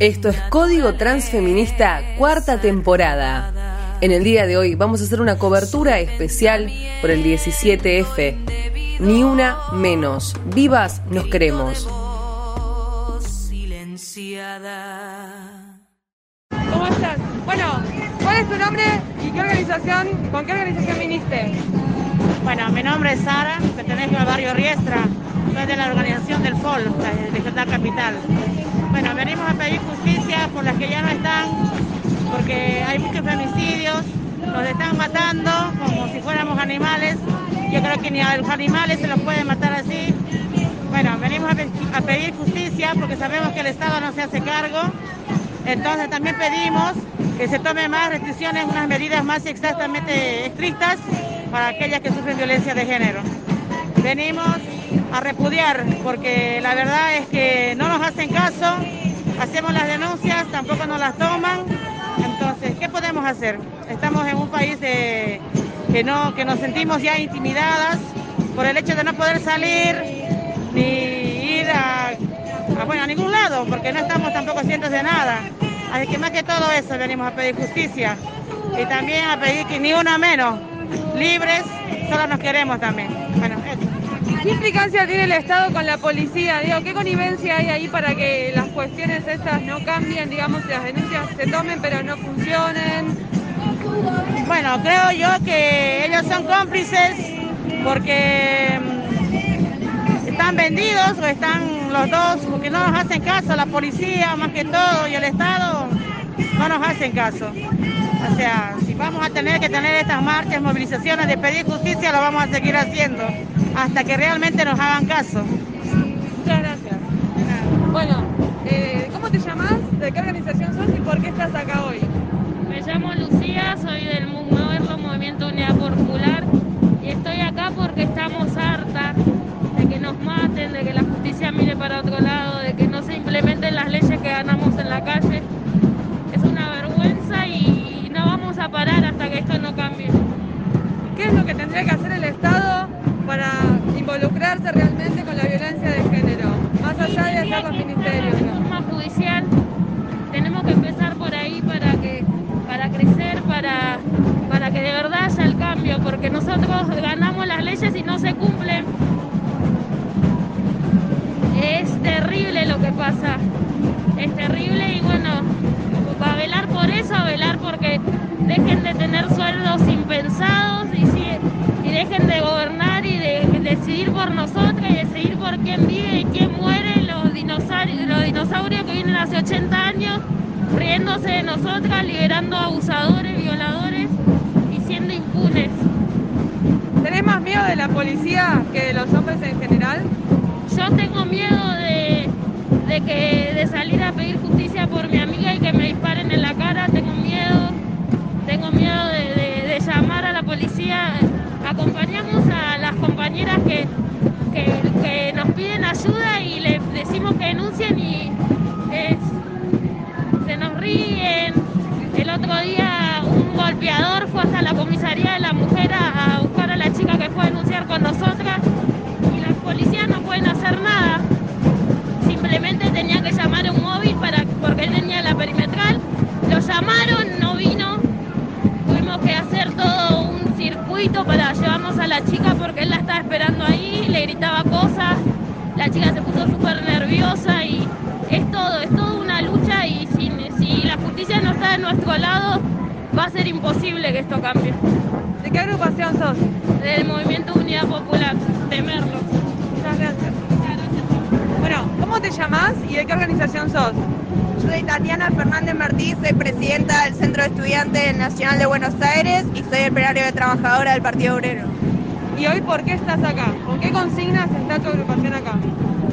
Esto es Código Transfeminista, cuarta temporada. En el día de hoy vamos a hacer una cobertura especial por el 17F. Ni una menos. Vivas nos queremos. ¿Cómo estás? Bueno, ¿cuál es tu nombre y qué organización, con qué organización viniste? Bueno, mi nombre es Sara, pertenezco al barrio Riestra, de la organización del FOL, de Vegetal Capital. Bueno, venimos a pedir justicia por las que ya no están, porque hay muchos femicidios, nos están matando como si fuéramos animales. Yo creo que ni a los animales se los puede matar así. Bueno, venimos a, pedir justicia porque sabemos que el Estado no se hace cargo. Entonces también pedimos que se tomen más restricciones, unas medidas más exactamente estrictas para aquellas que sufren violencia de género. Venimos a repudiar porque la verdad es que no nos hacen caso, hacemos las denuncias, tampoco nos las toman. Entonces, ¿qué podemos hacer? Estamos en un país que, no, que nos sentimos ya intimidadas por el hecho de no poder salir ni ir a, bueno, a ningún lado, porque no estamos tampoco cientos de nada. Así que más que todo eso venimos a pedir justicia y también a pedir que ni una menos, libres, solo nos queremos también. Bueno, ¿Qué implicancia tiene el Estado con la policía? Digo, ¿qué connivencia hay ahí para que las cuestiones estas no cambien, digamos, las denuncias se tomen pero no funcionen? Bueno, creo yo que ellos son cómplices porque mm, están vendidos o están los dos, porque no nos hacen caso, la policía más que todo y el Estado no nos hacen caso. O sea, si vamos a tener que tener estas marchas, movilizaciones de pedir justicia, lo vamos a seguir haciendo hasta que realmente nos hagan caso. Muchas gracias. Bueno, eh, ¿cómo te llamas? ¿De qué organización sos y por qué estás acá hoy? Me llamo Lucía, soy del Movimiento Movimiento Unidad Popular y estoy acá porque estamos hartas de que nos maten, de que la justicia mire para otro lado, de que no se implementen las leyes que ganamos en la calle. Es una vergüenza y no vamos a parar hasta que esto no cambie. ¿Qué es lo que tendría que hacer el Estado para involucrarse realmente con la violencia de género, más allá de hacer los ministerios. forma judicial, tenemos que empezar por ahí para que para crecer, para, para que de verdad haya el cambio, porque nosotros ganamos las leyes y no se cumplen. Es terrible lo que pasa, es terrible y bueno, a velar por eso, a velar porque dejen de tener sueldos impensados y dejen de gobernar decidir por nosotros y decidir por quién vive y quién muere, los dinosaurios, los dinosaurios que vienen hace 80 años riéndose de nosotras, liberando abusadores, violadores y siendo impunes. ¿Tenés más miedo de la policía que de los hombres en general? Yo tengo miedo de, que, de salir a pedir justicia por mi amiga y que me disparen en la cara, tengo miedo, tengo miedo de llamar a la policía acompañamos compañeras que, que, nos piden ayuda y les decimos que denuncien y se nos ríen. El otro día un golpeador fue hasta la comisaría de la mujer a, buscar a la chica que fue a denunciar con nosotras y las policías no pueden hacer nada. Simplemente tenían que llamar un móvil para, porque él tenía la perimetral. Lo llamaron, circuito para llevarnos a la chica porque él la estaba esperando ahí, le gritaba cosas, la chica se puso súper nerviosa y es todo, es toda una lucha y si, si la justicia no está de nuestro lado, va a ser imposible que esto cambie. ¿De qué agrupación sos? Del Movimiento Unidad Popular, temerlo. Muchas gracias. Bueno, ¿cómo te llamas y de qué organización sos? Soy Tatiana Fernández Martí, soy presidenta del Centro de Estudiantes Nacional de Buenos Aires y soy el plenario de trabajadora del Partido Obrero. ¿Y hoy por qué estás acá? ¿Con qué consignas está tu agrupación acá?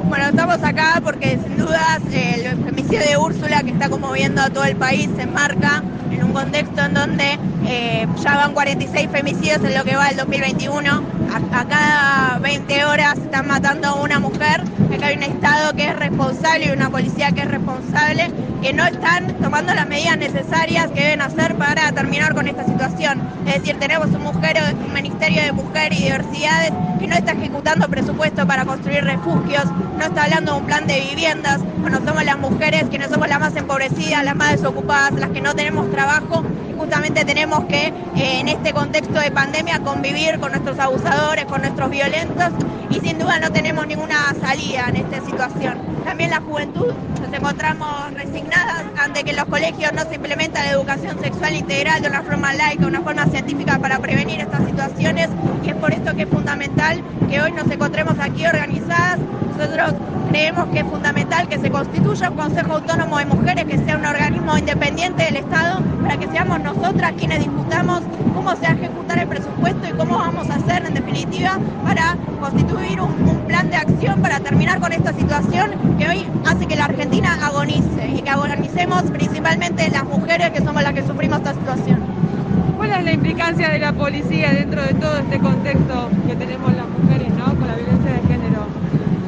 Bueno, estamos acá porque sin dudas el femicidio de Úrsula que está conmoviendo a todo el país se enmarca en un contexto en donde eh, ya van 46 femicidios en lo que va el 2021. A, cada 20 horas están matando a una mujer. Hay un Estado que es responsable y una policía que es responsable que no están tomando las medidas necesarias que deben hacer para terminar con esta situación. Es decir, tenemos un, Ministerio de Mujer y Diversidades que no está ejecutando presupuesto para construir refugios, no está hablando de un plan de viviendas, cuando somos las mujeres quienes somos las más empobrecidas, las más desocupadas, las que no tenemos trabajo justamente tenemos que, eh, en este contexto de pandemia, convivir con nuestros abusadores, con nuestros violentos y sin duda no tenemos ninguna salida en esta situación. También la juventud nos encontramos resignadas ante que en los colegios no se implementa la educación sexual integral de una forma laica, una forma científica para prevenir estas situaciones y es por esto que es fundamental que hoy nos encontremos aquí organizadas. Nosotros creemos que es fundamental que se constituya un Consejo Autónomo de Mujeres, que sea un organismo independiente del Estado, para que seamos nosotras quienes discutamos cómo se va a ejecutar el presupuesto y cómo vamos a hacer, en definitiva, para constituir un, un plan de acción para terminar con esta situación que hoy hace que la Argentina agonice y que agonicemos principalmente las mujeres que somos las que sufrimos esta situación. ¿Cuál es la implicancia de la policía dentro de todo este contexto que tenemos las mujeres,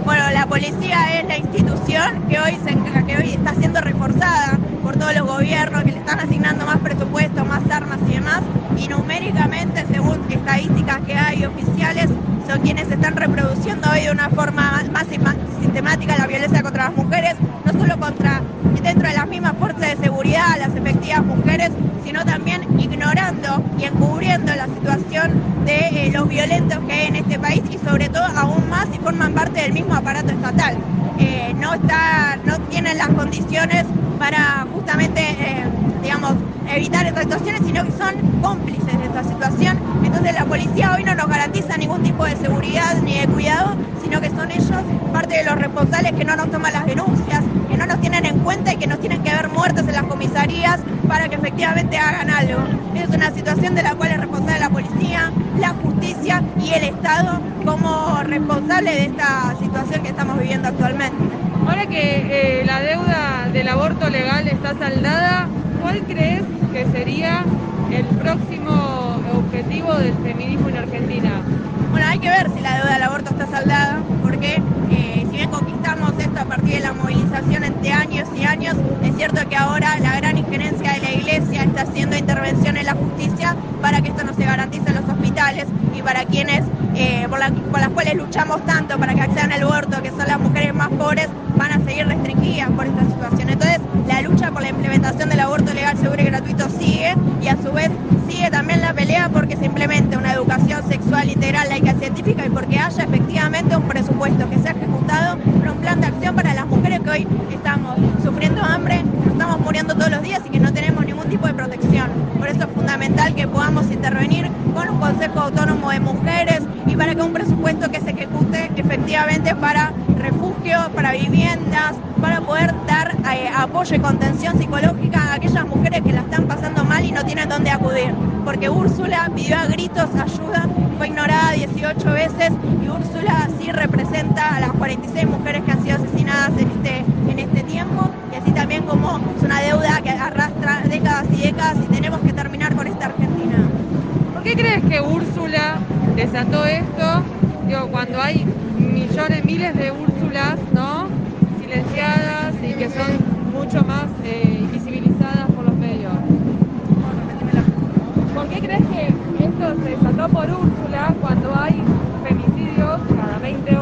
Bueno, la policía es la institución que hoy, se, que hoy está siendo reforzada por todos los gobiernos, que le están asignando más presupuesto, más armas y demás, y numéricamente, según estadísticas que hay oficiales, son quienes están reproduciendo hoy de una forma más sistemática la violencia contra las mujeres, no solo contra dentro de las mismas fuerzas de seguridad, las efectivas mujeres, sino también ignorando y encubriendo la situación de eh, los violentos que hay en este país y sobre todo aún más si forman parte del mismo aparato estatal. Eh, no, está, no tienen las condiciones para justamente, eh, digamos, evitar estas situaciones, sino que son cómplices de esta situación. Entonces la policía hoy no nos garantiza ningún tipo de seguridad ni de cuidado, sino que son ellos parte de los responsables que no nos toman las denuncias, que no nos tienen en cuenta y que nos tienen que ver muertos en las comisarías para que efectivamente hagan algo. Es una situación de la cual es responsable la policía, la justicia y el Estado como responsable de esta situación que estamos viviendo actualmente. Ahora que eh, la deuda del aborto legal está saldada, ¿cuál crees que sería el próximo objetivo del feminismo en Argentina? Bueno, hay que ver si la deuda del aborto está saldada, porque eh, si bien conquistamos esto a partir de la movilización entre años y años, es cierto que ahora la gran injerencia de la Iglesia está haciendo intervención en la justicia para que esto no se garantice en los hospitales y para quienes, eh, por, por las cuales luchamos tanto para que accedan al aborto, que son las mujeres más pobres, van a seguir restringidas por esta situación. Entonces, la lucha por la implementación del aborto legal, seguro y gratuito sigue y a su vez sigue también la pelea porque se implemente una educación sexual integral, laica científica y porque haya efectivamente un presupuesto que sea ejecutado para un plan de acción para las mujeres que hoy estamos sufriendo hambre, estamos muriendo todos los días y que no tenemos ningún tipo de protección. Por eso es fundamental que podamos intervenir con un Consejo Autónomo de Mujeres para que un presupuesto que se ejecute efectivamente para refugios, para viviendas, para poder dar eh, apoyo y contención psicológica a aquellas mujeres que la están pasando mal y no tienen dónde acudir. Porque Úrsula pidió a gritos ayuda, fue ignorada 18 veces y Úrsula sí representa a las 46 mujeres que han sido asesinadas en este, en este tiempo y así también como es una deuda que arrastra décadas y décadas y tenemos que terminar con esta Argentina. ¿Por qué crees que Úrsula desató esto? Digo, cuando hay millones, miles de Úrsulas, ¿no? Silenciadas y que son mucho más eh, invisibilizadas por los medios. ¿Por qué crees que esto se desató por Úrsula cuando hay femicidios cada 20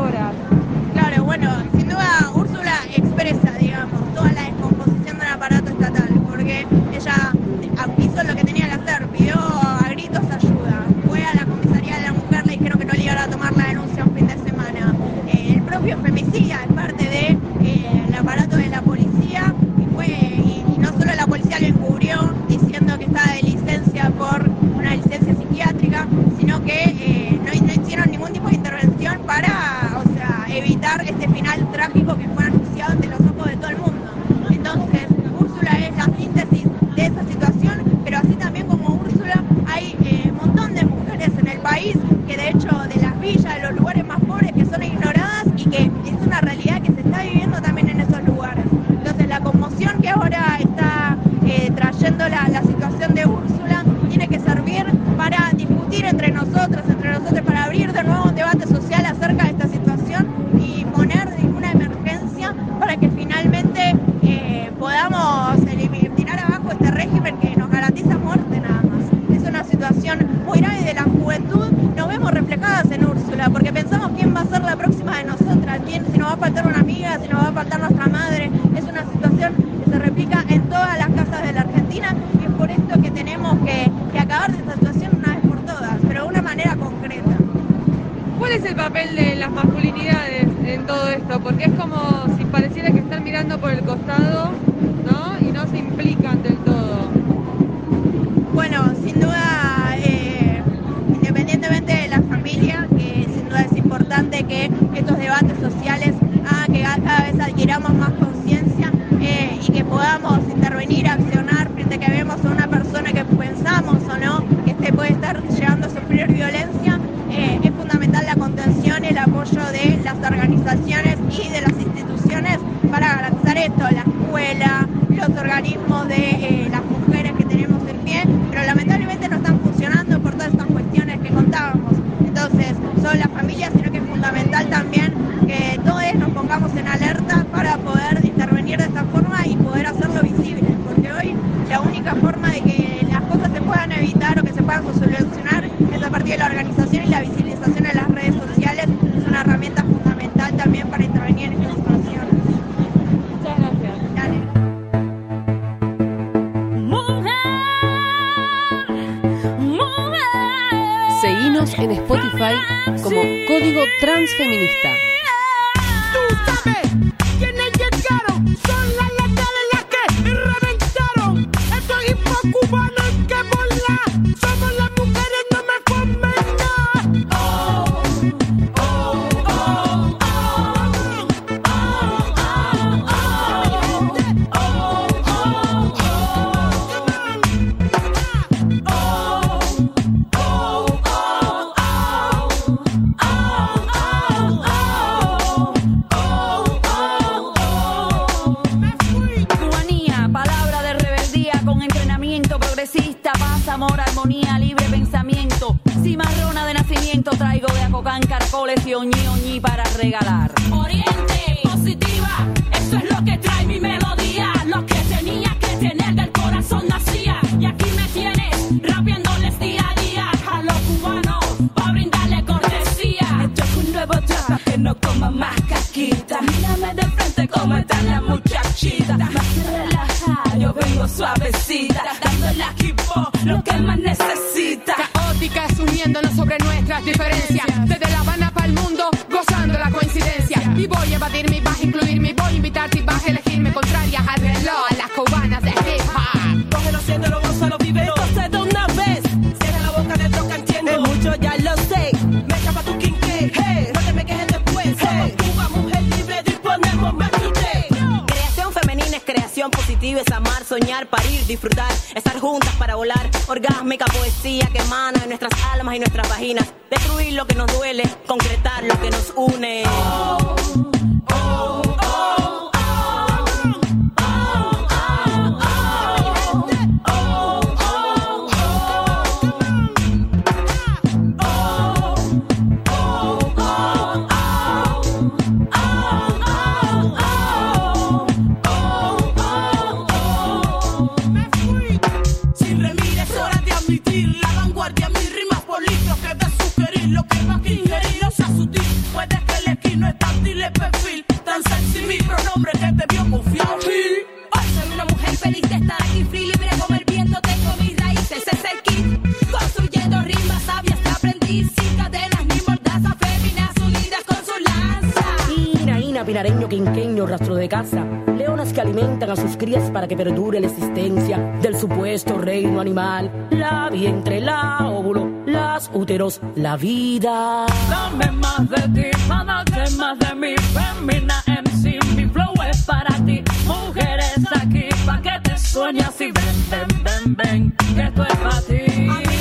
de que estos debates Feminine allí para regalar. Oriente positiva, eso es lo que trae mi melodía, lo que tenía que tener del corazón nacía. Y aquí me tienes rapiándoles día a día a los cubanos para brindarle cortesía. Esto es un nuevo trap que no coma más caquita. Mírame de frente como están las muchachitas. Más que relajar, yo vengo suavecita, dándole a equipo lo que más necesita. Caóticas uniéndonos sobre nuestras diferencias. Y voy a evadirme y vas a incluirme. Voy a invitarte y vas a elegirme. Contraria al reloj, a las cubanas de hip hop. Cógelo, siéndelo, gózalo, vive. Entonces de una vez. Cierra la boca de troca, entiendo. Es mucho, ya lo sé. Me escapa tu quinqué. Hey. No te me quejes después. Hey. Cuba, mujer libre, disponemos más Creación femenina es creación positiva. Es amar, soñar, parir, disfrutar. Estar juntas para volar. Orgásmica poesía que emana de nuestras almas y nuestras vaginas. Destruir lo que nos duele. Concretar nos une. pinareño quinqueño, rastro de caza, leonas que alimentan a sus crías para que perdure la existencia del supuesto reino animal, la vientre, la óvulo, las úteros, la vida. Dame más de ti, dame más de mí, femina MC, mi flow es para ti, mujeres aquí, pa' que te sueñas y ven, ven, ven, ven, que esto es para ti.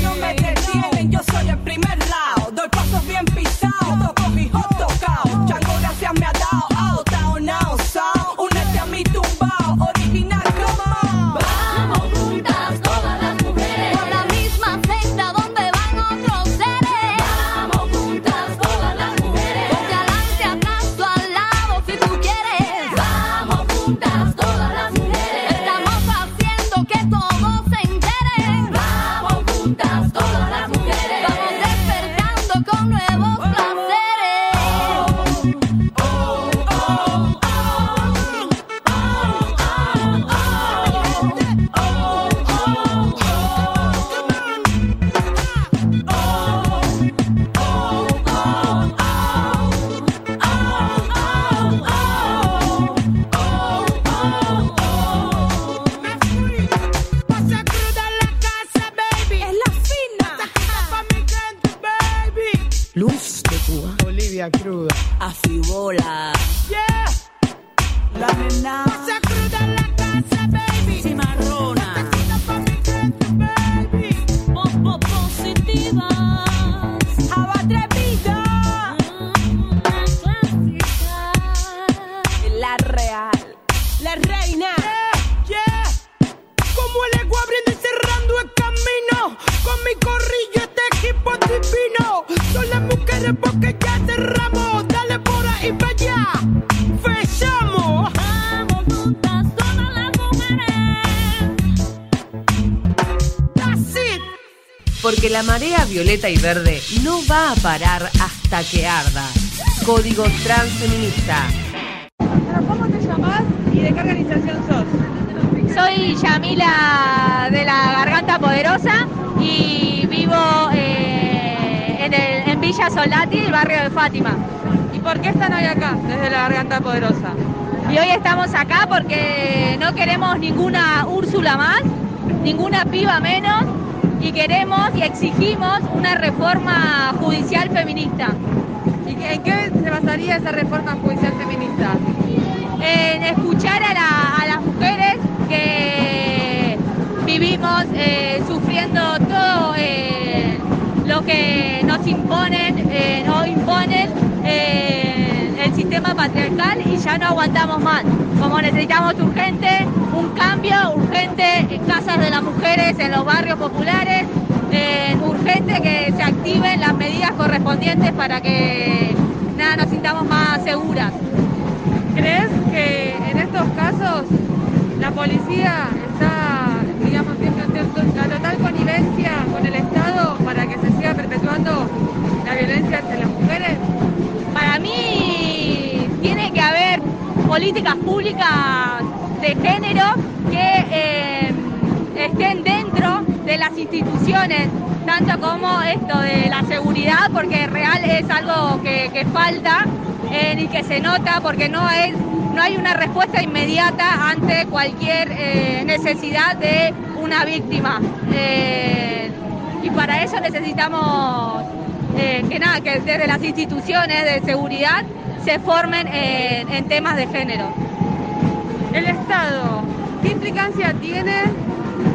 Porque la marea violeta y verde no va a parar hasta que arda. Código Transfeminista. ¿Cómo te llamás y de qué organización sos? Soy Yamila de la Garganta Poderosa y vivo eh, en, el- en Villa Solati, el barrio de Fátima. ¿Y por qué están hoy acá, desde la Garganta Poderosa? Y hoy estamos acá porque no queremos ninguna Úrsula más, ninguna piba menos, y queremos y exigimos una reforma judicial feminista. ¿Y en qué se basaría esa reforma judicial feminista? en escuchar a, la- a las mujeres que vivimos eh, sufriendo todo eh, lo que nos imponen eh, o imponen eh, el sistema patriarcal y ya no aguantamos más. Como necesitamos urgente un cambio, urgente en casas de las mujeres, en los barrios populares, eh, urgente que se activen las medidas correspondientes para que nada, nos sintamos más seguras. ¿Crees que en estos casos la policía está, digamos, teniendo la total connivencia con el Estado para que se siga perpetuando la violencia entre las mujeres? Para mí tiene que haber políticas públicas de género que eh, estén dentro de las instituciones, tanto como esto de la seguridad, porque real es algo que, falta eh, y que se nota porque no es no hay una respuesta inmediata ante cualquier eh, necesidad de una víctima. Y para eso necesitamos que nada, que desde las instituciones de seguridad se formen en, en temas de género. El Estado, ¿qué implicancia tiene,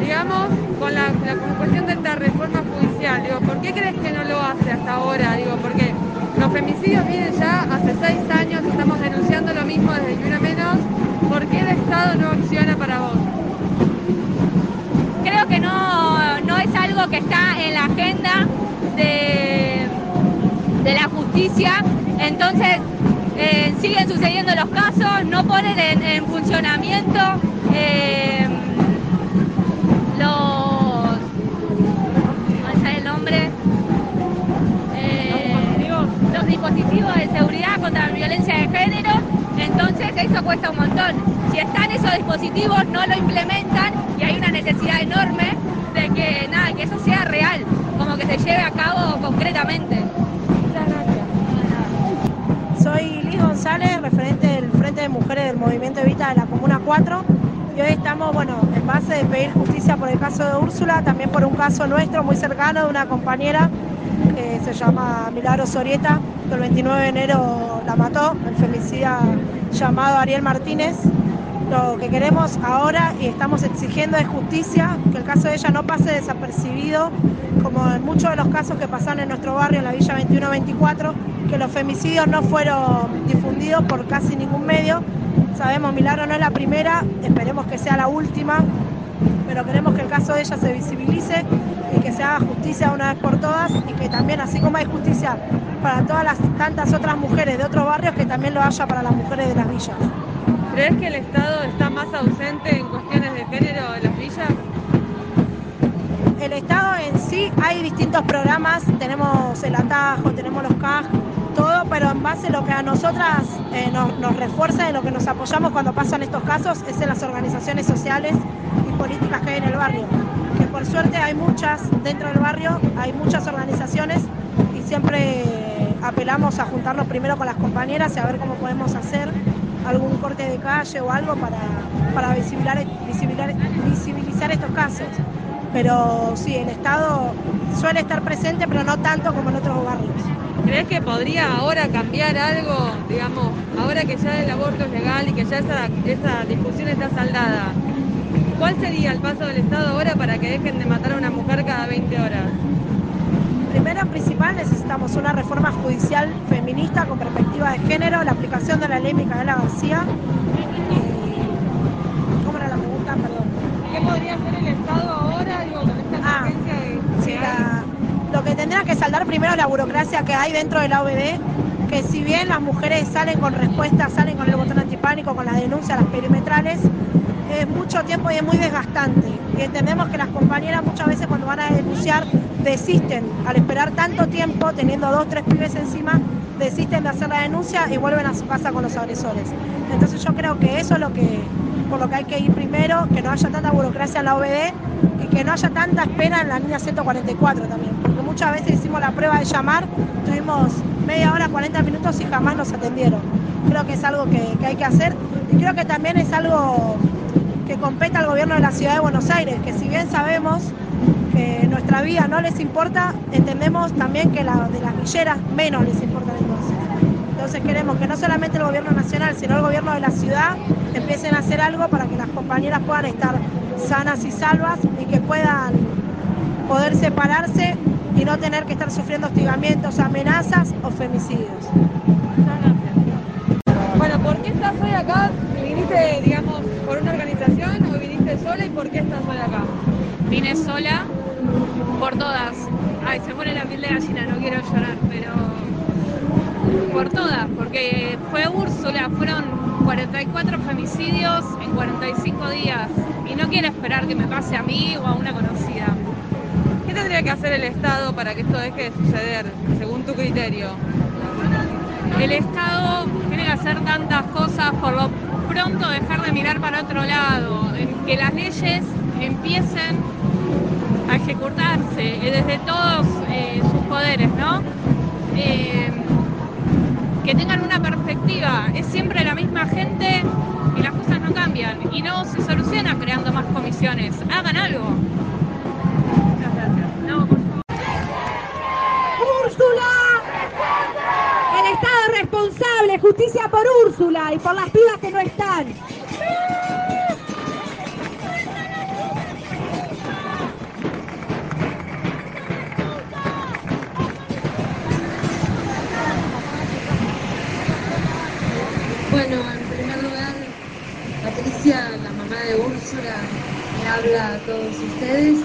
digamos, con la, la cuestión de esta reforma judicial? Digo, ¿por qué crees que no lo hace hasta ahora? Digo, porque los femicidios vienen ya hace seis años, estamos denunciando lo mismo desde Ni Una Menos. ¿Por qué el Estado no acciona para vos? Creo que no, no es algo que está en la agenda de, de la justicia, entonces eh, siguen sucediendo los casos, no ponen en, en funcionamiento eh, los... ¿cuál el nombre? Eh, los dispositivos de seguridad contra la violencia de género, entonces eso cuesta un montón. Si están esos dispositivos, no lo implementan y hay una necesidad enorme de que nada, que eso sea real, como que se lleve a cabo concretamente. Soy Liz González, referente del Frente de Mujeres del Movimiento Evita de la Comuna 4. Y hoy estamos, bueno, en base de pedir justicia por el caso de Úrsula, también por un caso nuestro muy cercano de una compañera que se llama Milagro Sorieta, que el 29 de enero la mató, el femicida llamado Ariel Martínez. Lo que queremos ahora y estamos exigiendo es justicia, que el caso de ella no pase desapercibido, como en muchos de los casos que pasan en nuestro barrio, en la Villa 2124, que los femicidios no fueron difundidos por casi ningún medio. Sabemos, Milagro no es la primera, esperemos que sea la última, pero queremos que el caso de ella se visibilice y que se haga justicia una vez por todas y que también, así como hay justicia para todas las tantas otras mujeres de otros barrios, que también lo haya para las mujeres de las villas. ¿Crees que el Estado está más ausente en cuestiones de género en las villas? el Estado en sí hay distintos programas, tenemos el atajo, tenemos los CAJ, todo, pero en base a lo que a nosotras eh, nos, refuerza y lo que nos apoyamos cuando pasan estos casos es en las organizaciones sociales y políticas que hay en el barrio. Que por suerte hay muchas dentro del barrio, hay muchas organizaciones y siempre apelamos a juntarnos primero con las compañeras y a ver cómo podemos hacer algún corte de calle o algo para, para visibilizar, visibilizar, visibilizar estos casos. Pero sí, el Estado suele estar presente, pero no tanto como en otros barrios. ¿Crees que podría ahora cambiar algo, digamos, ahora que ya el aborto es legal y que ya esa, esa discusión está saldada? ¿Cuál sería el paso del Estado ahora para que dejen de matar a una mujer cada 20 horas? Primero, principal, necesitamos una reforma judicial feminista con perspectiva de género, la aplicación de la ley Micaela García. y- ¿Cómo era la pregunta? Perdón. ¿Qué podría hacer el Estado ahora, digo, con esta Ah, de- Sí, la- lo que tendrá que saldar primero la burocracia que hay dentro de la OBD, que si bien las mujeres salen con respuestas, salen con el botón antipánico, con las denuncias, las perimetrales, es mucho tiempo y es muy desgastante. Y entendemos que las compañeras muchas veces cuando van a denunciar desisten, al esperar tanto tiempo, teniendo dos, tres pibes encima, desisten de hacer la denuncia y vuelven a su casa con los agresores. Entonces yo creo que eso es lo que, por lo que hay que ir primero, que no haya tanta burocracia en la OBD y que no haya tanta espera en la línea 144 también, porque muchas veces hicimos la prueba de llamar, tuvimos media hora, 40 minutos y jamás nos atendieron. Creo que es algo que, que hay que hacer y creo que también es algo que compete al gobierno de la ciudad de Buenos Aires, que si bien sabemos que nuestra vida no les importa, entendemos también que la de las villeras menos les importa entonces. Queremos que no solamente el gobierno nacional, sino el gobierno de la ciudad empiecen a hacer algo para que las compañeras puedan estar sanas y salvas y que puedan poder separarse y no tener que estar sufriendo hostigamientos, amenazas o femicidios. Bueno, ¿por qué estás hoy acá? ¿Viniste, digamos, por una organización o viniste sola y por qué estás hoy acá? Vine sola por todas. Ay, se pone la piel de gallina, no quiero llorar, pero por todas, porque fue Úrsula, fueron 44 femicidios en 45 días y no quiero esperar que me pase a mí o a una conocida. ¿Qué tendría que hacer el Estado para que esto deje de suceder, según tu criterio? El Estado tiene que hacer tantas cosas, por lo pronto dejar de mirar para otro lado, que las leyes empiecen a ejecutarse eh, desde todos eh, sus poderes, ¿no? Eh, que tengan una perspectiva, es siempre la misma gente y las cosas no cambian y no se soluciona creando más comisiones, hagan algo. ¡Úrsula! El Estado es responsable, justicia por Úrsula y por las pibas que no están. Patricia, la mamá de Úrsula, le habla a todos ustedes.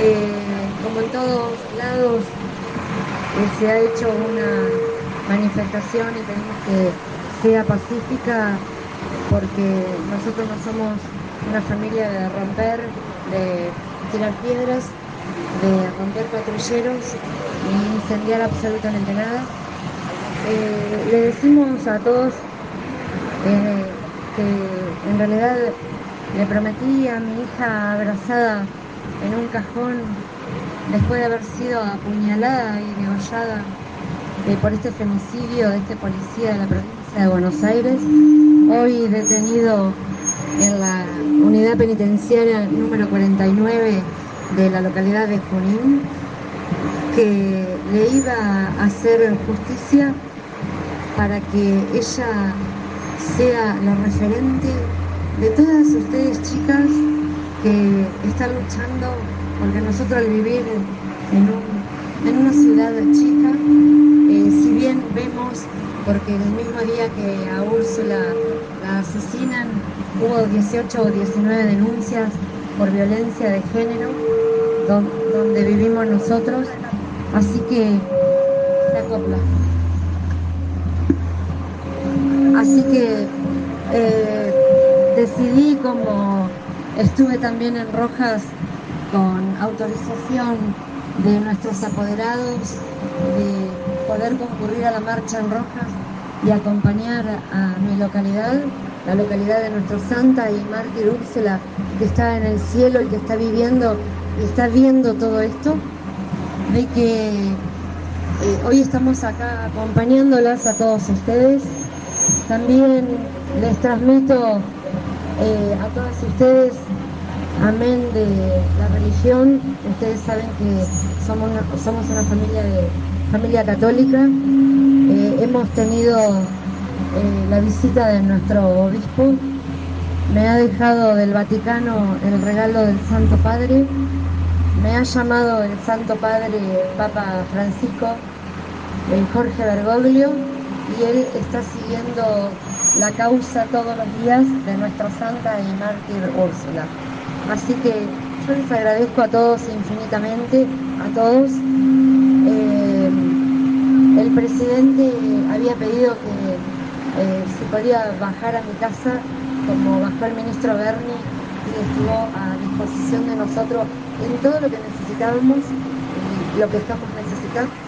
Eh, como en todos lados, eh, se ha hecho una manifestación y pedimos que sea pacífica porque nosotros no somos una familia de romper, de tirar piedras, de romper patrulleros ni incendiar absolutamente nada. Eh, le decimos a todos eh, que en realidad le prometí a mi hija abrazada en un cajón después de haber sido apuñalada y degollada eh, por este femicidio de este policía de la provincia de Buenos Aires, hoy detenido en la unidad penitenciaria número 49 de la localidad de Junín, que le iba a hacer justicia para que ella sea la referente de todas ustedes chicas que están luchando, porque nosotros al vivir en, un- en una ciudad chica, eh, si bien vemos, porque el mismo día que a Úrsula la asesinan, hubo 18 o 19 denuncias por violencia de género, don- donde vivimos nosotros, así que la copla. Así que eh, decidí, como estuve también en Rojas con autorización de nuestros apoderados de poder concurrir a la marcha en Rojas y acompañar a mi localidad, la localidad de nuestro Santa y mártir Úrsula, que está en el cielo y que está viviendo y está viendo todo esto, de que eh, hoy estamos acá acompañándolas a todos ustedes. También les transmito eh, a todas ustedes amén de la religión. Ustedes saben que somos una, familia de familia católica. Eh, hemos tenido eh, la visita de nuestro obispo. Me ha dejado del Vaticano el regalo del Santo Padre. Me ha llamado el Santo Padre Papa Francisco, el Jorge Bergoglio, y él está siguiendo la causa todos los días de nuestra santa y mártir Úrsula. Así que yo les agradezco a todos infinitamente, a todos. Eh, el presidente había pedido que eh, se podía bajar a mi casa, como bajó el ministro Berni y estuvo a disposición de nosotros en todo lo que necesitábamos y lo que estamos necesitando.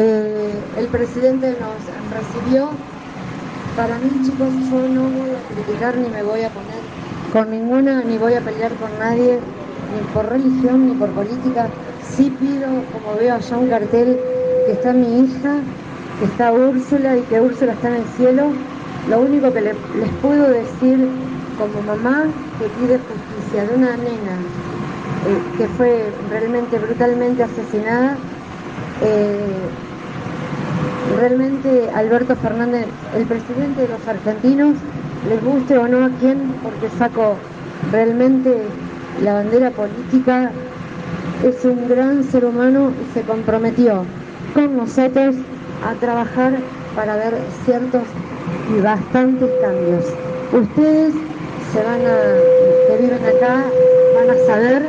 Eh, el presidente nos recibió. Para mí, chicos, yo no voy a criticar ni me voy a poner con ninguna, ni voy a pelear con nadie, ni por religión, ni por política. Sí pido, como veo allá un cartel, que está mi hija, que está Úrsula y que Úrsula está en el cielo. Lo único que le- les puedo decir como mamá que pide justicia de una nena eh, que fue realmente brutalmente asesinada. eh, realmente Alberto Fernández, el presidente de los argentinos, les guste o no a quién, porque saco realmente la bandera política, es un gran ser humano y se comprometió con nosotros a trabajar para ver ciertos y bastantes cambios. Ustedes se van a, que viven acá, van a saber,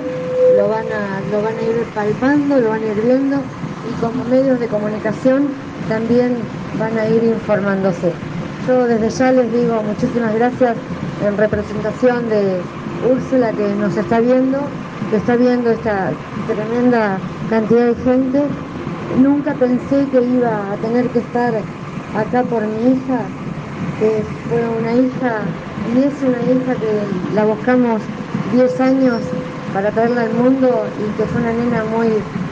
lo van a, lo van a ir palpando, lo van a ir viendo y como medios de comunicación también van a ir informándose. Yo desde ya les digo muchísimas gracias en representación de Úrsula que nos está viendo, que está viendo esta tremenda cantidad de gente. Nunca pensé que iba a tener que estar acá por mi hija, que fue una hija y es una hija que la buscamos 10 años para traerla al mundo y que fue una nena muy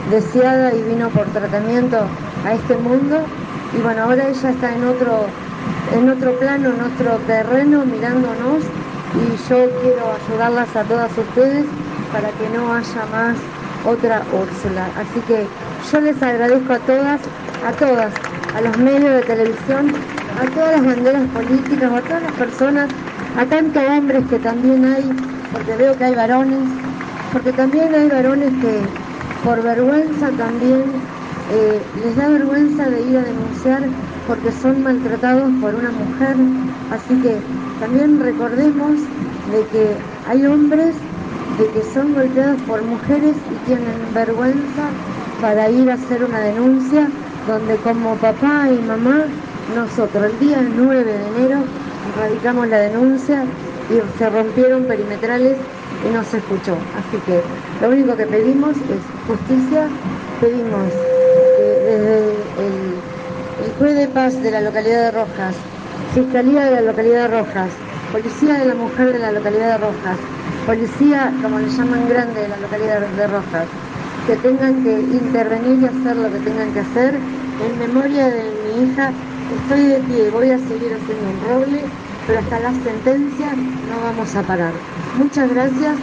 deseada y vino por tratamiento a este mundo. Y bueno ahora ella está en otro en otro plano en otro terreno mirándonos. Y yo quiero ayudarlas a todas ustedes para que no haya más otra Úrsula. Así que yo les agradezco a todas a todas a los medios de televisión a todas las banderas políticas a todas las personas a tantos hombres que también hay porque veo que hay varones porque también hay varones que por vergüenza también eh, les da vergüenza de ir a denunciar porque son maltratados por una mujer. Así que también recordemos de que hay hombres de que son golpeados por mujeres y tienen vergüenza para ir a hacer una denuncia donde como papá y mamá nosotros el día 9 de enero radicamos la denuncia y se rompieron perimetrales y no se escuchó. Así que lo único que pedimos es justicia, pedimos eh, desde el, el juez de paz de la localidad de Rojas, Fiscalía de la localidad de Rojas, Policía de la Mujer de la localidad de Rojas, Policía, como le llaman grande, de la localidad de Rojas, que tengan que intervenir y hacer lo que tengan que hacer. En memoria de mi hija, estoy de pie, voy a seguir haciendo un roble, pero hasta la sentencia no vamos a parar. Muchas gracias,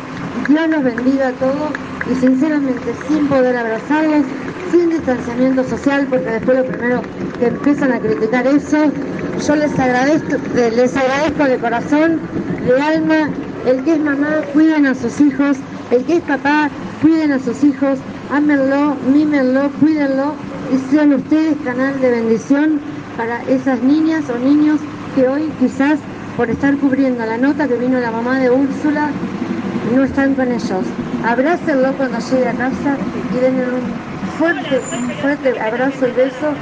Dios los bendiga a todos y sinceramente sin poder abrazarlos, sin distanciamiento social, porque después lo primero que empiezan a criticar eso, yo les agradezco, les agradezco de corazón, de alma, el que es mamá, cuiden a sus hijos, el que es papá, cuiden a sus hijos, ámenlo, mímenlo, cuídenlo y sean ustedes canal de bendición para esas niñas o niños que hoy quizás por estar cubriendo la nota que vino la mamá de Úrsula no están con ellos. Abrácenlo cuando llegue a casa y denle un fuerte, fuerte abrazo y beso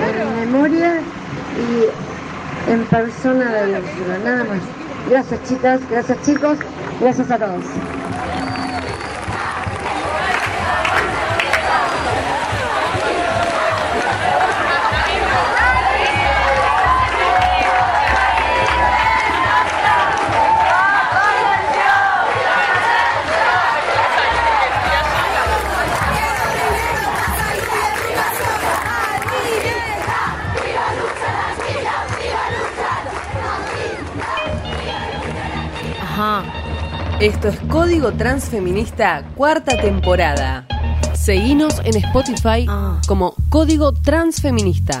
en memoria y en persona de Úrsula, nada más. Gracias chicas, gracias chicos, gracias a todos. Esto es Código Transfeminista, cuarta temporada. Seguinos en Spotify como Código Transfeminista.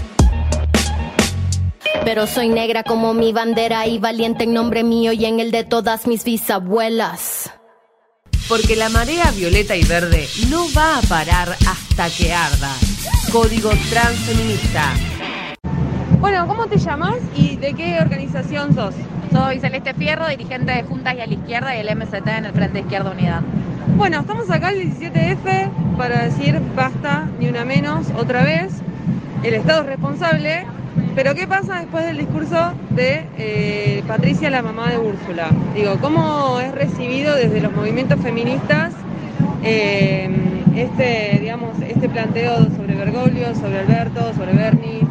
pero soy negra como mi bandera y valiente en nombre mío y en el de todas mis bisabuelas. Porque la marea violeta y verde no va a parar hasta que arda. Código Transfeminista. Bueno, ¿cómo te llamas y de qué organización sos? Soy Celeste Fierro, dirigente de Juntas y a la Izquierda y el MST en el Frente Izquierda Unidad. Bueno, estamos acá el 17F para decir basta, ni una menos, otra vez. El Estado es responsable, pero ¿qué pasa después del discurso de eh, Patricia, la mamá de Úrsula? Digo, ¿cómo es recibido desde los movimientos feministas eh, este, digamos, este planteo sobre Bergoglio, sobre Alberto, sobre Bernie?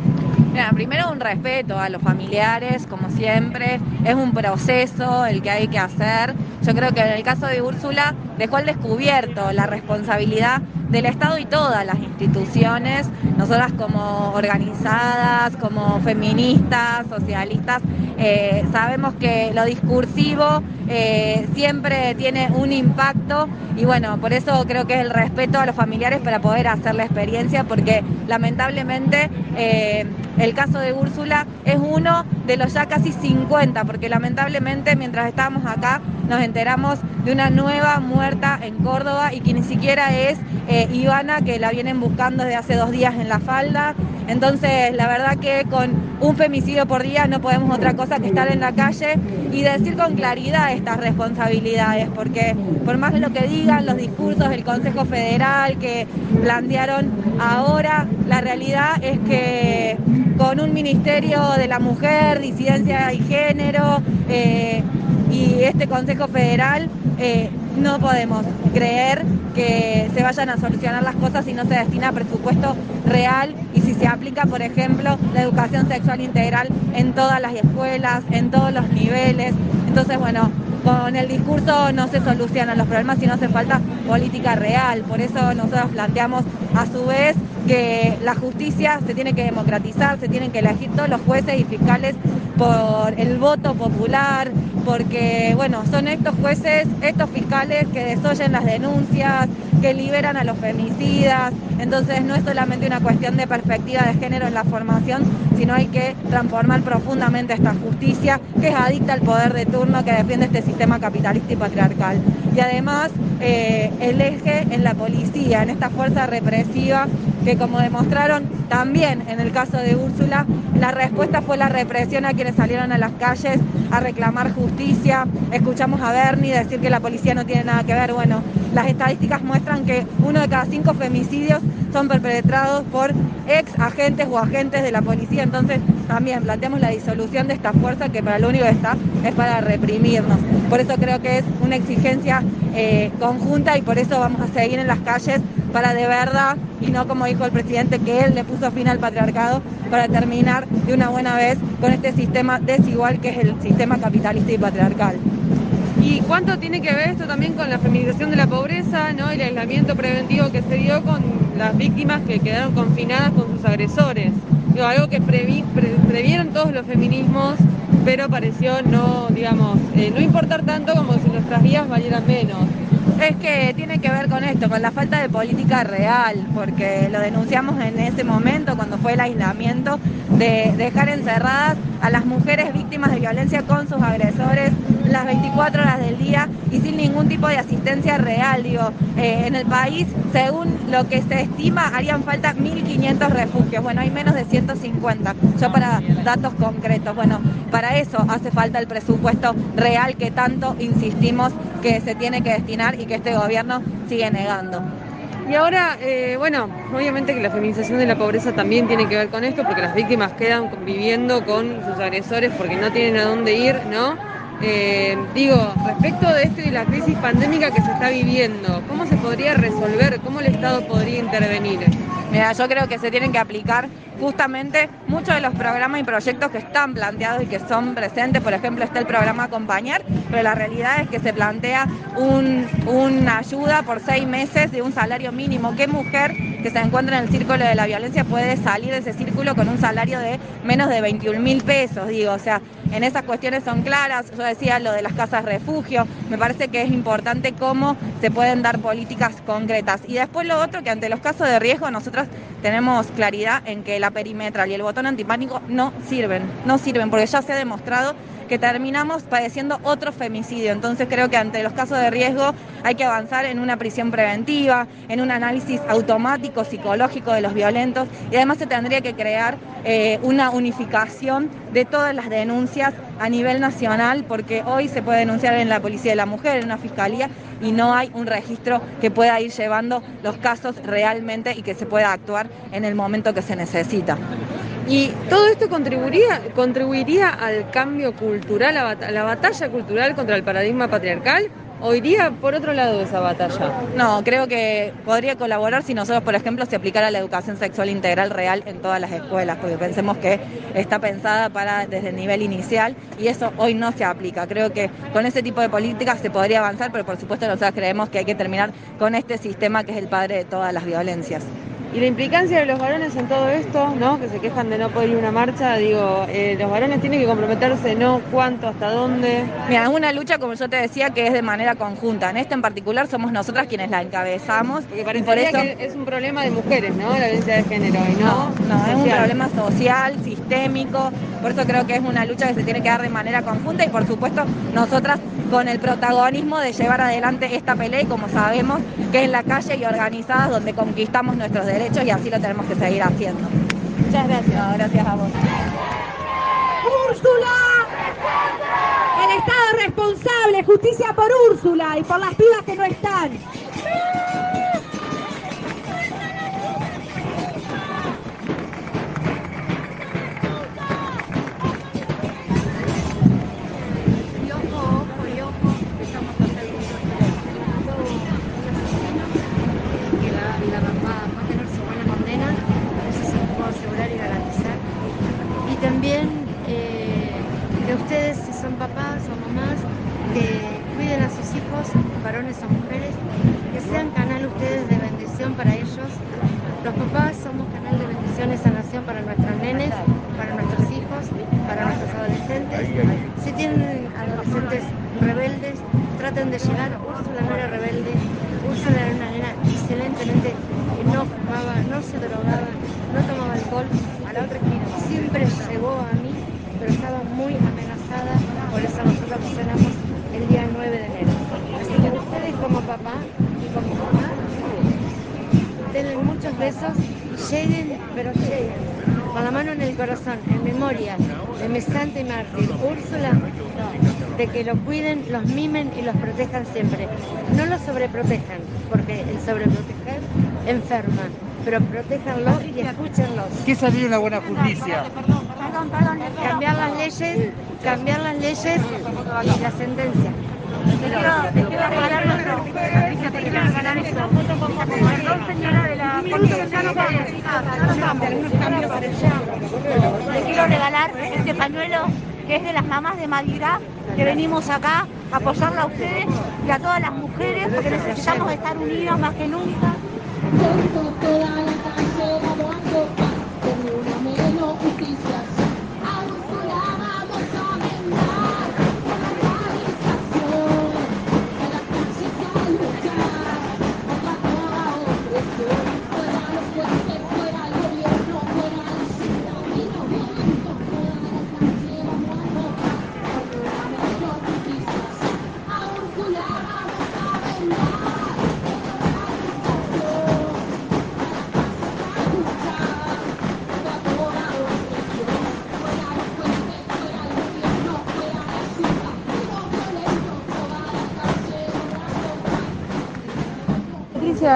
Mira, primero un respeto a los familiares, como siempre. Es un proceso el que hay que hacer. Yo creo que en el caso de Úrsula dejó al descubierto la responsabilidad del Estado y todas las instituciones, nosotras como organizadas, como feministas, socialistas, eh, sabemos que lo discursivo eh, siempre tiene un impacto y bueno, por eso creo que es el respeto a los familiares para poder hacer la experiencia, porque lamentablemente eh, el caso de Úrsula es uno de los ya casi 50, porque lamentablemente mientras estábamos acá nos enteramos de una nueva muerta en Córdoba y que ni siquiera es Ivana, que la vienen buscando desde hace dos días en la falda. Entonces, la verdad que con un femicidio por día no podemos otra cosa que estar en la calle y decir con claridad estas responsabilidades, porque por más lo que digan los discursos del Consejo Federal que plantearon ahora, la realidad es que con un Ministerio de la Mujer, Disidencia y Género eh, y este Consejo Federal, eh, no podemos creer que se vayan a solucionar las cosas si no se destina presupuesto real y si se aplica, por ejemplo, la educación sexual integral en todas las escuelas, en todos los niveles. Entonces, bueno, con el discurso no se solucionan los problemas, sino hace falta política real. Por eso nosotros planteamos a su vez que la justicia se tiene que democratizar, se tienen que elegir todos los jueces y fiscales por el voto popular, porque bueno, son estos jueces, estos fiscales que desoyen las denuncias, que liberan a los femicidas, entonces no es solamente una cuestión de perspectiva de género en la formación, sino hay que transformar profundamente esta justicia que es adicta al poder de turno que defiende este sistema capitalista y patriarcal. Y además eh, el eje en la policía, en esta fuerza represiva que como demostraron también en el caso de Úrsula, la respuesta fue la represión a quienes salieron a las calles a reclamar justicia. Escuchamos a Bernie decir que la policía no tiene nada que ver. Bueno, las estadísticas muestran que uno de cada cinco femicidios son perpetrados por ex agentes o agentes de la policía. Entonces también planteamos la disolución de esta fuerza que para lo único que está es para reprimirnos. Por eso creo que es una exigencia eh, conjunta y por eso vamos a seguir en las calles para de verdad, y no como dijo el presidente, que él le puso fin al patriarcado, para terminar de una buena vez con este sistema desigual que es el sistema capitalista y patriarcal. ¿Y cuánto tiene que ver esto también con la feminización de la pobreza ¿no? el aislamiento preventivo que se dio con las víctimas que quedaron confinadas con sus agresores? Algo que previ- pre- previeron todos los feminismos, pero pareció no, digamos, eh, no importar tanto como si nuestras vidas valieran menos. Es que tiene que ver con esto, con la falta de política real, porque lo denunciamos en ese momento cuando fue el aislamiento, de dejar encerradas a las mujeres víctimas de violencia con sus agresores las 24 horas del día y sin ningún tipo de asistencia real. Digo, eh, en el país, según lo que se estima, harían falta 1.500 refugios. Bueno, hay menos de 150, yo para datos concretos. Bueno, para eso hace falta el presupuesto real que tanto insistimos que se tiene que destinar y que este gobierno sigue negando. Y ahora, eh, bueno, obviamente que la feminización de la pobreza también tiene que ver con esto, porque las víctimas quedan conviviendo con sus agresores porque no tienen a dónde ir, ¿no? Eh, digo, respecto de esto y la crisis pandémica que se está viviendo, ¿cómo se podría resolver? ¿Cómo el Estado podría intervenir? Mira, yo creo que se tienen que aplicar justamente muchos de los programas y proyectos que están planteados y que son presentes. Por ejemplo, está el programa Acompañar, pero la realidad es que se plantea un- una ayuda por seis meses de un salario mínimo. ¿Qué mujer que se encuentra en el círculo de la violencia puede salir de ese círculo con un salario de menos de 21 mil pesos? Digo, o sea, en esas cuestiones son claras. Yo decía lo de las casas refugio. Me parece que es importante cómo se pueden dar políticas concretas. Y después lo otro, que ante los casos de riesgo nosotros tenemos claridad en que la perimetral y el botón antipánico no sirven. No sirven porque ya se ha demostrado que terminamos padeciendo otro femicidio. Entonces creo que ante los casos de riesgo hay que avanzar en una prisión preventiva, en un análisis automático, psicológico de los violentos y además se tendría que crear eh, una unificación de todas las denuncias a nivel nacional porque hoy se puede denunciar en la Policía de la Mujer, en una fiscalía y no hay un registro que pueda ir llevando los casos realmente y que se pueda actuar en el momento que se necesita. Y todo esto contribuiría, contribuiría al cambio cultural, a, la batalla cultural contra el paradigma patriarcal, o iría por otro lado esa batalla. No, creo que podría colaborar si nosotros, por ejemplo, se aplicara la educación sexual integral real en todas las escuelas, porque pensemos que está pensada para desde el nivel inicial y eso hoy no se aplica. Creo que con ese tipo de políticas se podría avanzar, pero por supuesto nosotros creemos que hay que terminar con este sistema que es el padre de todas las violencias. Y la implicancia de los varones en todo esto, ¿no? Que se quejan de no poder ir a una marcha, digo, eh, los varones tienen que comprometerse, ¿no? ¿Cuánto? ¿Hasta dónde? Mira, es una lucha, como yo te decía, que es de manera conjunta. En esta en particular somos nosotras quienes la encabezamos. Porque y por parecería eso... que es un problema de mujeres, ¿no? La violencia de género, y no, No, no, es un problema social, sistémico, por eso creo que es una lucha que se tiene que dar de manera conjunta y por supuesto nosotras con el protagonismo de llevar adelante esta pelea y como sabemos que es en la calle y organizadas donde conquistamos nuestros derechos y así lo tenemos que seguir haciendo. Muchas gracias. Gracias a vos. ¡Úrsula! El Estado es responsable, justicia por Úrsula y por las pibas que no están. también eh, que ustedes, si son papás o mamás, que cuiden a sus hijos, varones o mujeres, que sean canal ustedes de bendición para ellos. Los papás somos canal de bendición esa nación para nuestros nenes, para nuestros hijos, para nuestros adolescentes. Si tienen adolescentes rebeldes, traten de llegar. Úrsula no era rebelde, Úrsula era una nena excelentemente que no fumaba, no se drogaba, no tomaba alcohol a la otra esquina siempre llegó a mí, pero estaba muy amenazada, por eso nosotros funcionamos el día 9 de enero. Así que ustedes como papá y como mamá, denle muchos besos lleguen, pero lleguen. Con la mano en el corazón, en memoria de mi santa y mártir Úrsula, de que lo cuiden, los mimen y los protejan siempre. No los sobreprotejan, porque el sobreproteger enferma, pero protéjanlo y escúchenlos. ¿Qué salió en la buena justicia? Cambiar las leyes, cambiar las leyes y la sentencia. Te quiero, te quiero regalar nuestro, te quiero regalar esto. Perdón, señora de la ya vamos, ya vamos. Le quiero regalar este pañuelo que es de las mamás de Madirá, que venimos acá a apoyarla a ustedes y a todas las mujeres, porque necesitamos estar unidas más que nunca. Siento toda la calle dando a una menos justicia.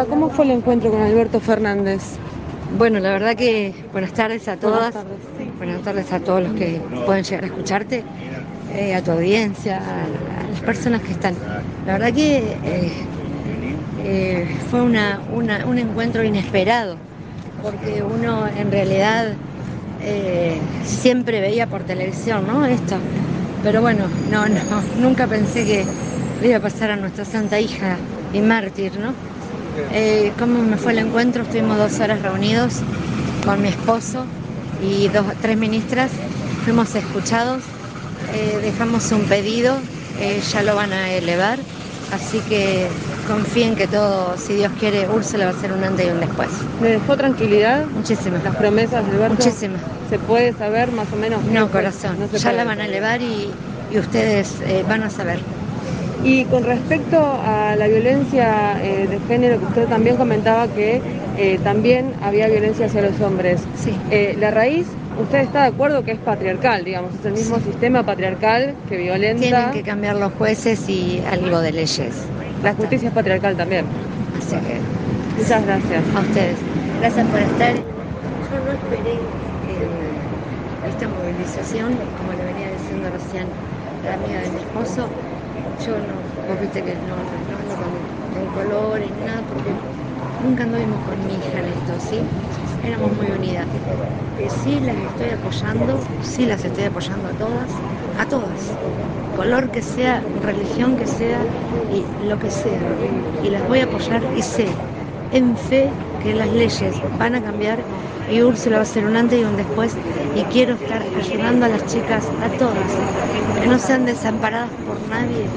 ¿Cómo fue el encuentro con Alberto Fernández? Bueno, la verdad que buenas tardes a todas. Buenas tardes. Buenas tardes a todos los que pueden llegar a escucharte, eh, a tu audiencia, a, a las personas que están. La verdad que eh, eh, fue una, una- un encuentro inesperado, porque uno en realidad siempre veía por televisión, ¿no? Esto. Pero bueno, no, no, nunca pensé que le iba a pasar a nuestra santa hija y mártir, ¿no? Eh, ¿Cómo me fue el encuentro? Estuvimos dos horas reunidos con mi esposo y dos, tres ministras. Fuimos escuchados, eh, dejamos un pedido, eh, ya lo van a elevar. Así que confíen que todo, si Dios quiere, Úrsula va a ser un antes y un después. ¿Le dejó tranquilidad? Muchísimas. ¿Las promesas de Alberto? Muchísimas. ¿Se puede saber más o menos? No, corazón. No ya la van a elevar y, y ustedes eh, van a saber. Y con respecto a la violencia eh, de género, que usted también comentaba que eh, también había violencia hacia los hombres. Sí. Eh, la raíz, ¿usted está de acuerdo que es patriarcal, digamos? Es el mismo sistema patriarcal que violenta. Tienen que cambiar los jueces y algo de leyes. La justicia es patriarcal también. Así que. Muchas gracias. A ustedes. Gracias por estar. Yo no esperé eh, esta movilización, como le venía diciendo recién la amiga de mi esposo. Yo no, vos viste que no, no ando con, con colores nada, porque nunca anduvimos con mi hija en esto, ¿sí? Éramos muy unidas. Eh, sí las estoy apoyando, sí las estoy apoyando a todas, a todas. Color que sea, religión que sea y lo que sea. Y las voy a apoyar y sé, en fe, que las leyes van a cambiar y Úrsula va a ser un antes y un después y quiero estar ayudando a las chicas, a todas, que no sean desamparadas por nadie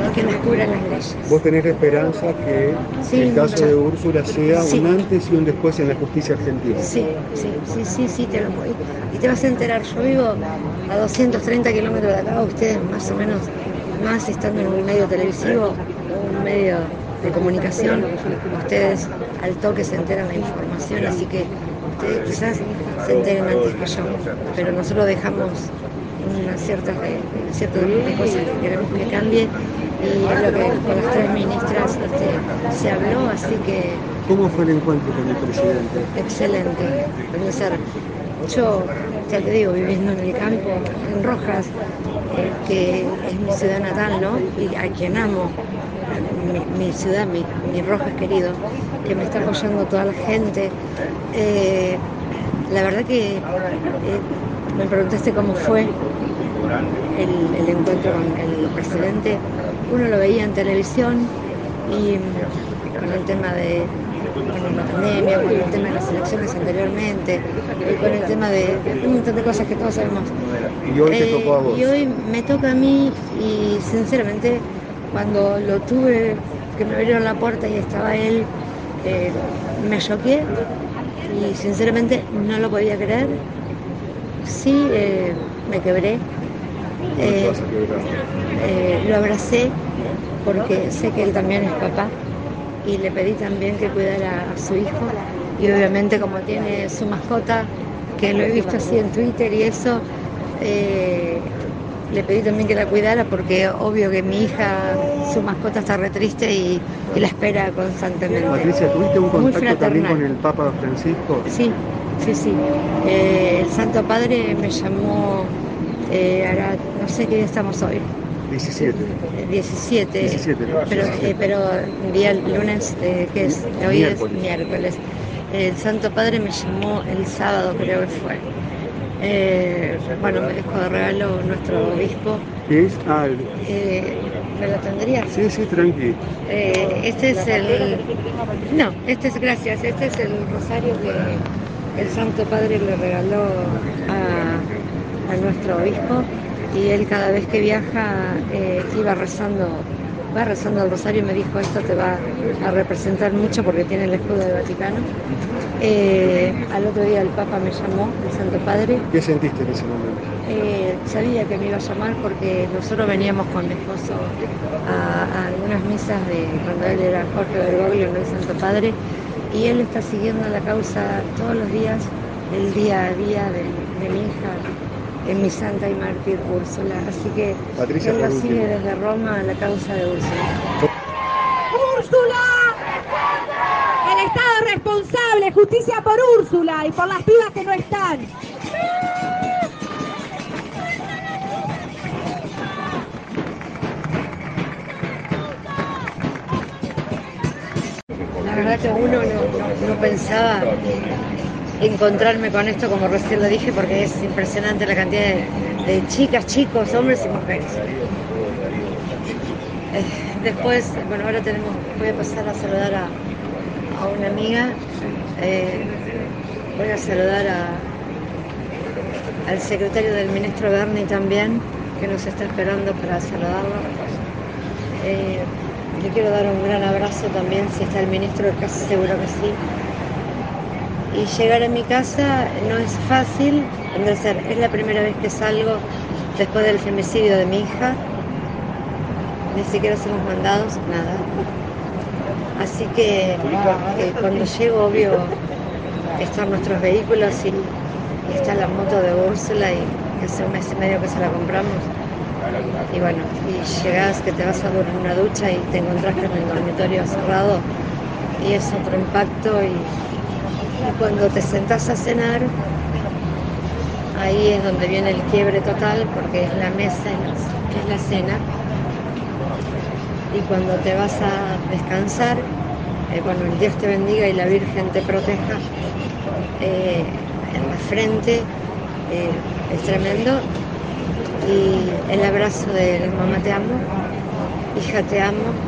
y que les cubran las leyes. ¿Vos tenés la esperanza que Sí, el caso mucha. de Úrsula sea Sí. un antes y un después en la justicia argentina? Sí, sí, sí, sí, sí, te lo voy. Y te vas a enterar, yo vivo a 230 kilómetros de acá, ustedes más o menos, más estando en un medio televisivo un medio de comunicación, ustedes al toque se enteran la información, así que ustedes quizás se enteren antes que yo, pero nosotros dejamos unas ciertas de, ciertas de cosas que queremos que cambie y es lo que con las tres ministras este, se habló, así que ¿Cómo fue el encuentro con el presidente? excelente. Ser, yo, ya te digo, viviendo en el campo, en Rojas, eh, que es mi ciudad natal, ¿no? Y a quien amo, mi, mi ciudad, mi, mi Rojas querido, que me está apoyando toda la gente. Eh, la verdad que eh, me preguntaste cómo fue el, el encuentro con el presidente. Uno lo veía en televisión y con el tema de la pandemia, con el tema de las elecciones anteriormente, y con el tema de un montón de cosas que todos sabemos. Y hoy te Eh, tocó a vos. Y hoy me toca a mí y sinceramente cuando lo tuve, que me abrieron la puerta y estaba él, eh, me choqué y sinceramente no lo podía creer. Sí, eh, me quebré. Eh, lo abracé porque sé que él también es papá y le pedí también que cuidara a su hijo y obviamente como tiene su mascota, que lo he visto así en Twitter y eso, eh, le pedí también que la cuidara porque obvio que mi hija, su mascota está re triste y, y la espera constantemente. Patricia, ¿tuviste un contacto también con el Papa Francisco? Sí, sí, sí. Eh, el Santo Padre me llamó, eh, ahora no sé qué día estamos hoy, 17. eh, 17, 17, ¿no? pero, eh, pero día lunes, eh, que es, hoy Miércoles. es miércoles. El Santo Padre me llamó el sábado, creo que fue. Eh, bueno, me dejó de regalo nuestro obispo. ¿Qué es? Ah, el- Eh, ¿Me lo tendría? sí, sí, tranqui. Eh, este es el. No, este es gracias. Este es el rosario que el Santo Padre le regaló a, a nuestro obispo y él cada vez que viaja iba rezando, va rezando el rosario y me dijo esto te va a representar mucho porque tiene el escudo del Vaticano. Eh, al otro día el Papa me llamó, el Santo Padre, ¿Qué sentiste en ese momento? eh, sabía que me iba a llamar porque nosotros veníamos con mi esposo a, a algunas misas de cuando él era Jorge Bergoglio, no el Santo Padre, y él está siguiendo la causa todos los días, el día a día de, de mi hija, en mi santa y mártir Úrsula. Así que Patricia, él lo sigue desde Roma la causa de Úrsula. ¡Úrsula! El Estado es responsable, justicia por Úrsula y por las pibas que no están. La verdad que uno no, no- no pensaba encontrarme con esto, como recién lo dije, porque es impresionante la cantidad de, chicas, chicos, hombres y mujeres. Eh, después, bueno, ahora tenemos, voy a pasar a saludar a, a una amiga, eh, voy a saludar a, al secretario del ministro Berni también, que nos está esperando para saludarlo. Eh, le quiero dar un gran abrazo también, si está el ministro, casi seguro que sí. Y llegar a mi casa no es fácil, es la primera vez que salgo después del femicidio de mi hija. Ni siquiera somos mandados, nada. Así que eh, cuando llego, obvio, están nuestros vehículos y, está la moto de Úrsula y hace un mes y medio que se la compramos. Y bueno, y llegás que te vas a dar una ducha y te encontrás con el dormitorio cerrado y es otro impacto y, y cuando te sentás a cenar, ahí es donde viene el quiebre total porque es la mesa, es la cena. Y cuando te vas a descansar, eh, bueno, el Dios te bendiga y la Virgen te proteja, eh, en la frente eh, es tremendo y el abrazo de mamá te amo, hija te amo,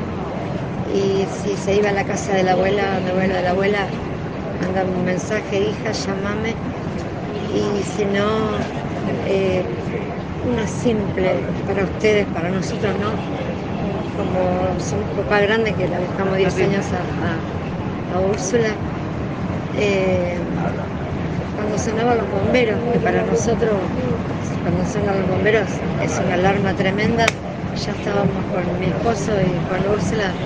y si se iba a la casa de la abuela, mi abuela de la abuela, mandame un mensaje, hija, llámame, y si no, eh, una simple para ustedes, para nosotros no, como somos papá grande que la dejamos 10 años a, a- a Úrsula, eh, cuando sonaban los bomberos, que para nosotros cuando sonan los bomberos es una alarma tremenda, ya estábamos con mi esposo y con Úrsula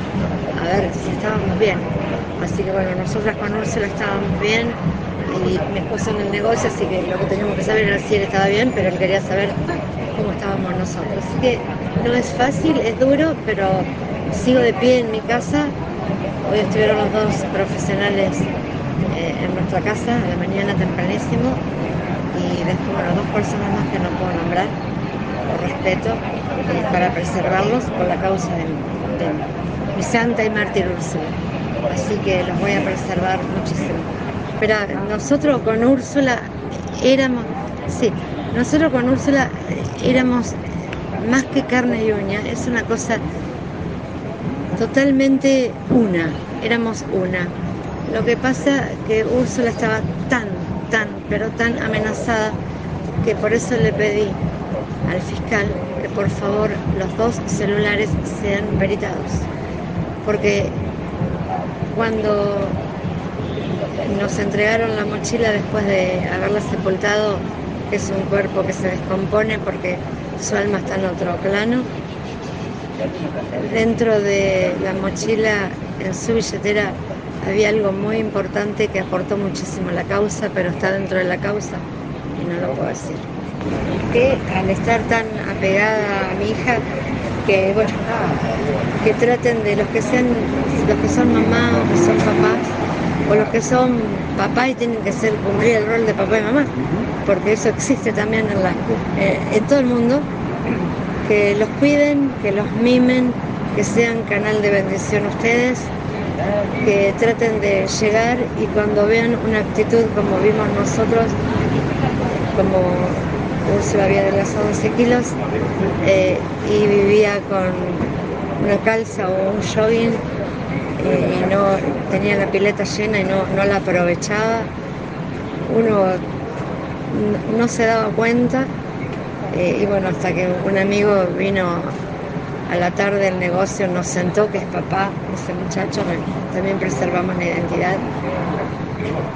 a ver si estábamos bien. Así que bueno, nosotras con Úrsula estábamos bien y mi esposo en el negocio, así que lo que teníamos que saber era si él estaba bien, pero él quería saber cómo estábamos nosotros. Así que no es fácil, es duro, pero sigo de pie en mi casa. Hoy estuvieron los dos profesionales eh, en nuestra casa la mañana tempranísimo y después bueno, dos personas más que no puedo nombrar respeto eh, para preservarlos por la causa de, mi santa y mártir Úrsula. Así que los voy a preservar muchísimo. Pero nosotros con Úrsula éramos, sí, nosotros con Úrsula éramos más que carne y uña, es una cosa totalmente una, éramos una. Lo que pasa que Úrsula estaba tan, tan, pero tan amenazada que por eso le pedí al fiscal que por favor los dos celulares sean peritados. Porque cuando nos entregaron la mochila después de haberla sepultado, que es un cuerpo que se descompone porque su alma está en otro plano, dentro de la mochila, en su billetera, había algo muy importante que aportó muchísimo a la causa, pero está dentro de la causa y no lo puedo decir. Que al estar tan apegada a mi hija, que bueno, que traten de los que sean, los que son mamá o que son papás, o los que son papá y tienen que ser cumplir el rol de papá y mamá, porque eso existe también en, eh, en todo el mundo, que los cuiden, que los mimen, que sean canal de bendición ustedes, que traten de llegar y cuando vean una actitud como vimos nosotros, como Úrsula había adelgazado 11 kilos eh, y vivía con una calza o un jogging eh, y no tenía la pileta llena y no, no la aprovechaba, uno no- se daba cuenta eh, y bueno, hasta que un amigo vino a la tarde del negocio, nos sentó, que es papá, ese muchacho, también preservamos la identidad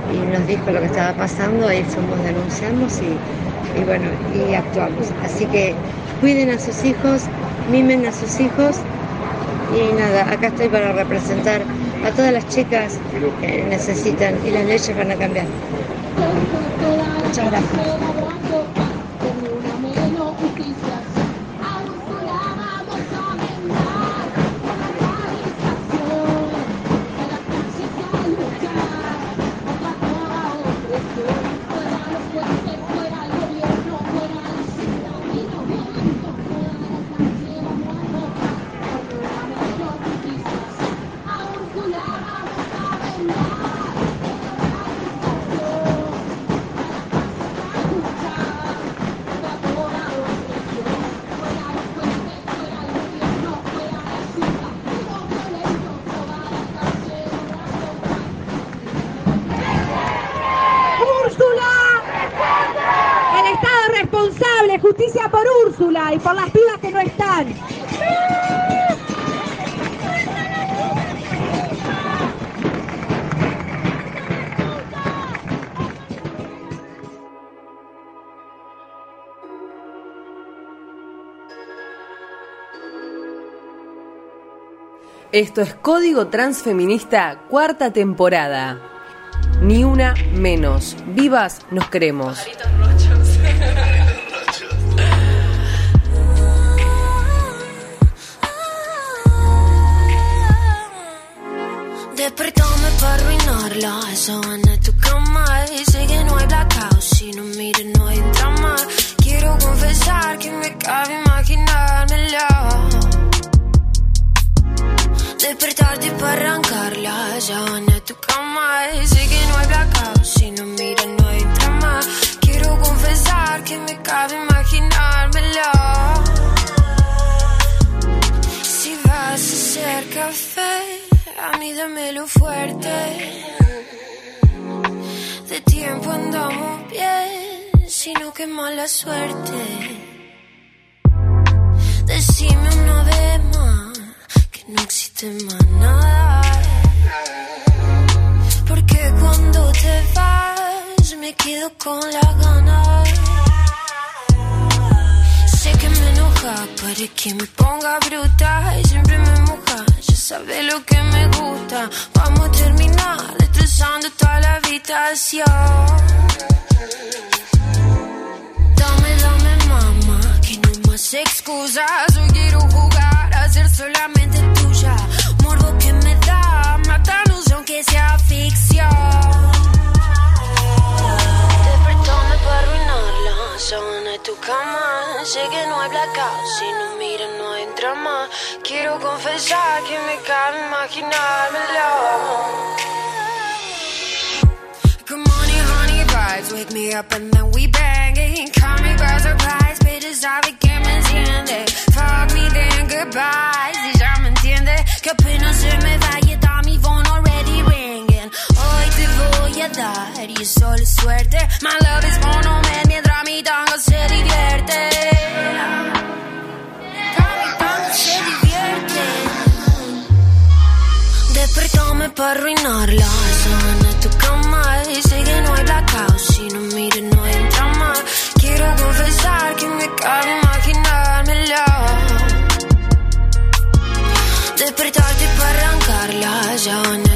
y nos dijo lo que estaba pasando, ahí fuimos, denunciamos y, y bueno, y actuamos. Así que cuiden a sus hijos, mimen a sus hijos y nada, acá estoy para representar a todas las chicas que necesitan y las leyes van a cambiar. Muchas gracias. Y por las pibas que no están. Esto es Código Transfeminista, cuarta temporada. Ni una menos. Vivas nos queremos. En tu cama y sé que no hay blackout, si no mires no hay drama. Quiero confesar que me cabe imaginármela. Despertarte para arrancarla, esa van en tu cama y sé que no hay blackout, si no mires no hay drama. Quiero confesar que me cabe imaginármela. Si vas a hacer café, a mí dámelo fuerte. De tiempo andamos bien, sino que mala suerte. Decime una vez más que no existe más nada. Porque cuando te vas, me quedo con la gana. Sé que me enoja, para que me ponga bruta y siempre me moja. Ya sabes lo que me gusta. Vamos a terminar destrozando toda la habitación. Dame, dame, mamá, que no más excusas. Hoy quiero jugar a ser solamente tuya. Morbo que me da, matarnos aunque sea ficción. Despertame para arruinarla, sábana tu cama. Sé que no hay blackout, si no miras no hay drama. Quiero confesar que me cabe imaginármelo. Vibes, wake me up and then we banging. Call me by surprise, bitches, sabe que me enciende. Fuck me then goodbye, si ya me entiende. que apenas se me vaya, está mi phone already ringing. Hoy te voy a dar y solo suerte. My love is monument mientras mi tango se divierte. Mi tango se divierte. Despertame para arruinarla. Sábana en tu cama blackout. Si no mires, no entra más. Quiero confesar que me cabe imaginármela. Despertarte para arrancarla. Sábana en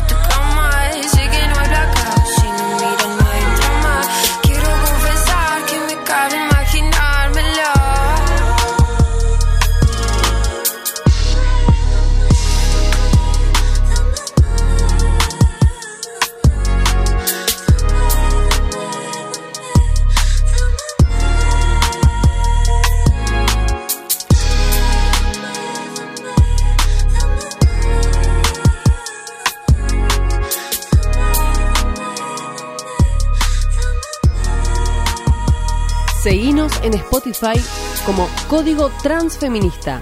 en Spotify como Código Transfeminista.